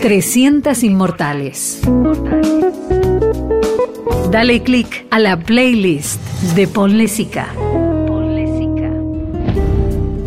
300 Inmortales. Dale click a la playlist de Ponle Sica.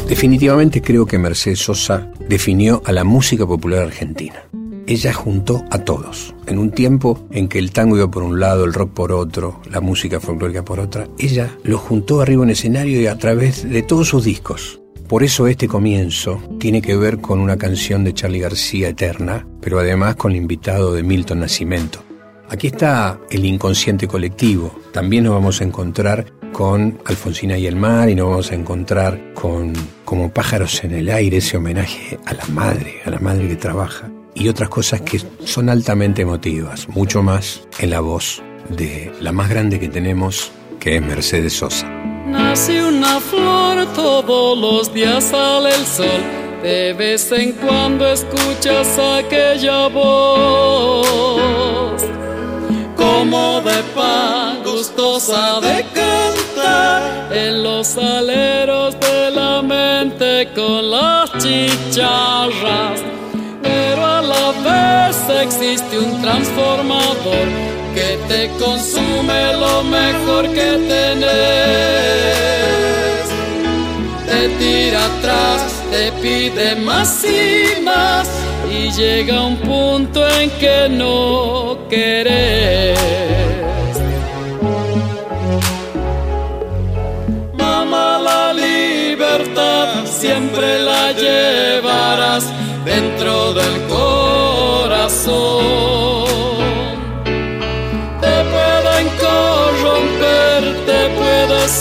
Definitivamente creo que Mercedes Sosa definió a la música popular argentina. Ella juntó a todos. En un tiempo en que el tango iba por un lado, el rock por otro, la música folclórica por otra, ella lo juntó arriba en escenario y a través de todos sus discos. Por eso este comienzo tiene que ver con una canción de Charlie García Eterna, pero además con el invitado de Milton Nascimento. Aquí está el inconsciente colectivo. También nos vamos a encontrar con Alfonsina y el mar y nos vamos a encontrar con como pájaros en el aire ese homenaje a la madre, a la madre que trabaja y otras cosas que son altamente emotivas, mucho más en la voz de la más grande que tenemos, que es Mercedes Sosa. Nace una flor, todos los días sale el sol, de vez en cuando escuchas aquella voz, como de pan gustosa de cantar. En los aleros de la mente con las chicharras. Vez existe un transformador que te consume lo mejor que tenés. Te tira atrás, te pide más y más y llega un punto en que no querés. Mamá, la libertad siempre la llevarás dentro del corazón.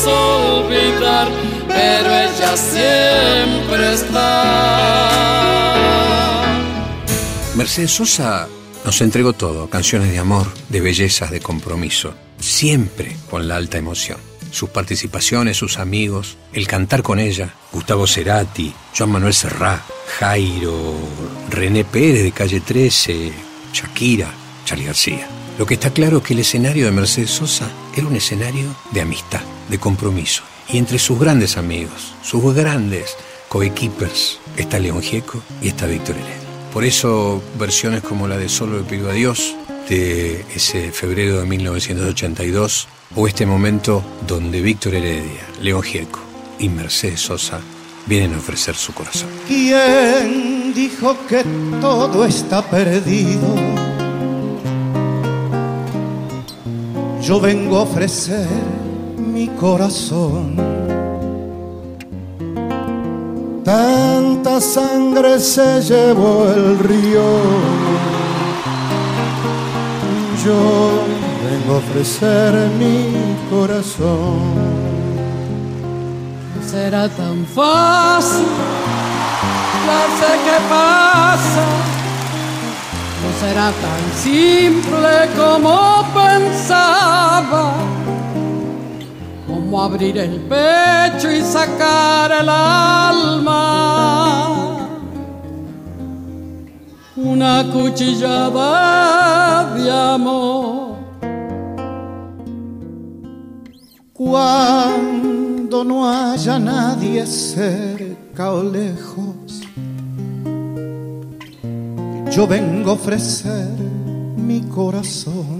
Olvidar, pero ella siempre está. Mercedes Sosa nos entregó todo, canciones de amor, de bellezas, de compromiso, siempre con la alta emoción sus participaciones, sus amigos, el cantar con ella, Gustavo Cerati, Joan Manuel Serrá, Jairo, René Pérez de Calle 13, Shakira, Charlie García. Lo que está claro es que el escenario de Mercedes Sosa era un escenario de amistad, de compromiso. Y entre sus grandes amigos, sus grandes coequippers, está León Gieco y está Víctor Heredia. Por eso versiones como la de Solo le pido a Dios, de ese febrero de 1982, o este momento donde Víctor Heredia, León Gieco y Mercedes Sosa vienen a ofrecer su corazón. ¿Quién dijo que todo está perdido? Yo vengo a ofrecer mi corazón. Tanta sangre se llevó el río. Yo vengo a ofrecer mi corazón. Será tan fácil, ya sé qué pasa. No será tan simple como pensaba. Como abrir el pecho y sacar el alma una cuchillada de amor. Cuando no haya nadie cerca o lejos, yo vengo a ofrecer mi corazón.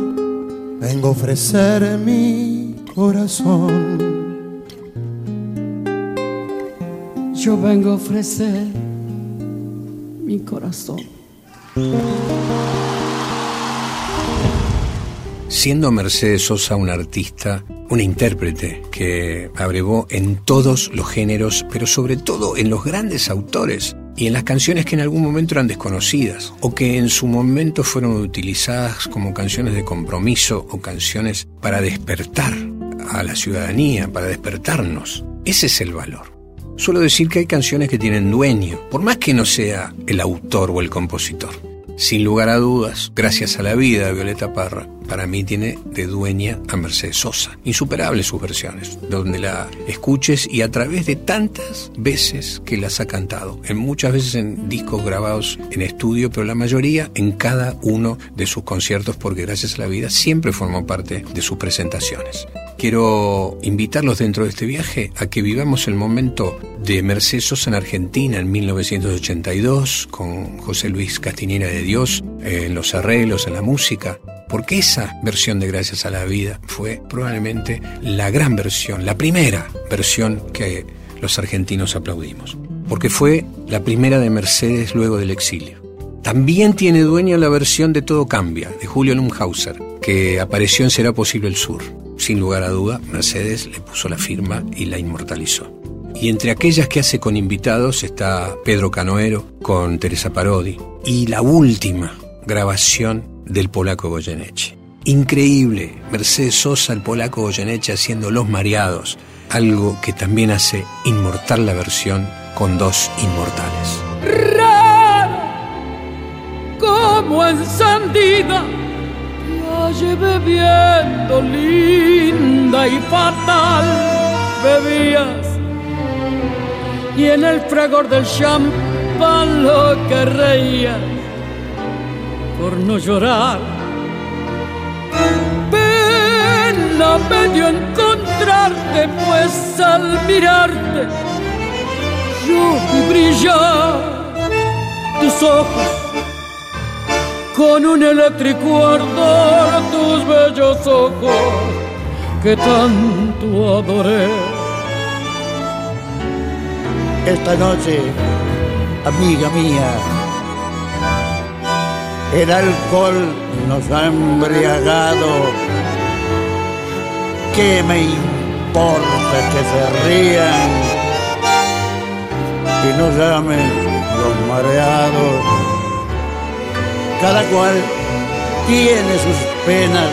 vengo a ofrecer mi corazón. Yo vengo a ofrecer mi corazón. Siendo Mercedes Sosa una artista, una intérprete que abrevó en todos los géneros, pero sobre todo en los grandes autores y en las canciones que en algún momento eran desconocidas o que en su momento fueron utilizadas como canciones de compromiso o canciones para despertar a la ciudadanía, para despertarnos. Ese es el valor. Suelo decir que hay canciones que tienen dueño, por más que no sea el autor o el compositor. Sin lugar a dudas, gracias a la vida Violeta Parra, para mí tiene de dueña a Mercedes Sosa. Insuperables sus versiones, donde la escuches y a través de tantas veces que las ha cantado, en muchas veces en discos grabados en estudio, pero la mayoría en cada uno de sus conciertos, porque gracias a la vida siempre formó parte de sus presentaciones. Quiero invitarlos dentro de este viaje a que vivamos el momento de Mercedes Sosa en Argentina en 1982, con José Luis Castiñera de Dios, en los arreglos, en la música, porque esa versión de Gracias a la Vida fue probablemente la gran versión, la primera versión que los argentinos aplaudimos, porque fue la primera de Mercedes luego del exilio. También tiene dueña la versión de Todo Cambia, de Julio Lumhauser, que apareció en Será Posible el Sur. Sin lugar a duda, Mercedes le puso la firma y la inmortalizó. Y entre aquellas que hace con invitados está Pedro Canoero con Teresa Parodi y la última grabación del polaco Goyeneche. Increíble, Mercedes Sosa, el polaco Goyeneche haciendo Los Mareados, algo que también hace inmortal la versión con dos inmortales. Como encendida, la llevé viendo linda y fatal, bebías y en el fragor del champán lo que reía por no llorar. Pena me dio encontrarte, pues al mirarte yo vi brillar tus ojos con un eléctrico ardor, tus bellos ojos que tanto adoré esta noche, amiga mía. El alcohol nos ha embriagado. ¿Qué me importa que se rían y nos llamen Cada cual tiene sus penas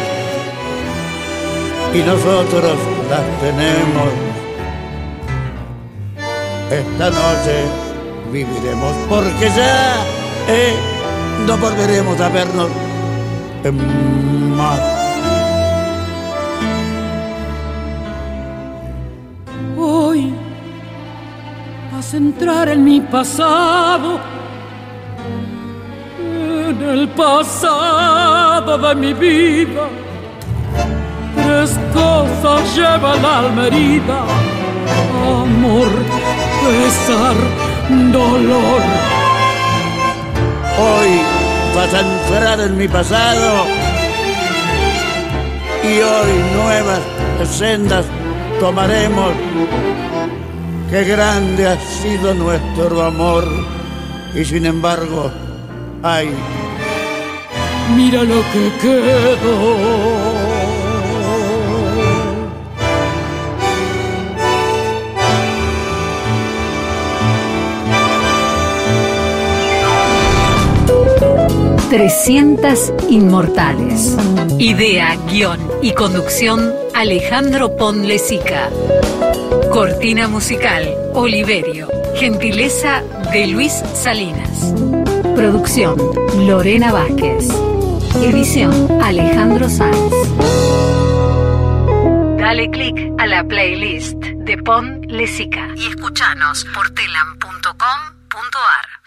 y nosotros las tenemos esta noche viviremos porque ya eh, no volveremos a vernos más. Hoy vas a entrar en mi pasado, en el pasado de mi vida. Tres cosas lleva la alma herida, amor pesar, dolor. Hoy vas a entrar en mi pasado y hoy nuevas sendas tomaremos. Qué grande ha sido nuestro amor y sin embargo, ay, mira lo que quedó. 300 Inmortales. Idea, guion y conducción Alejandro Ponlesica. Cortina musical Oliverio. Gentileza de Luis Salinas. Producción Lorena Vázquez. Edición Alejandro Sanz. Dale click a la playlist de Pon Lesica y escuchanos por telam.com.ar.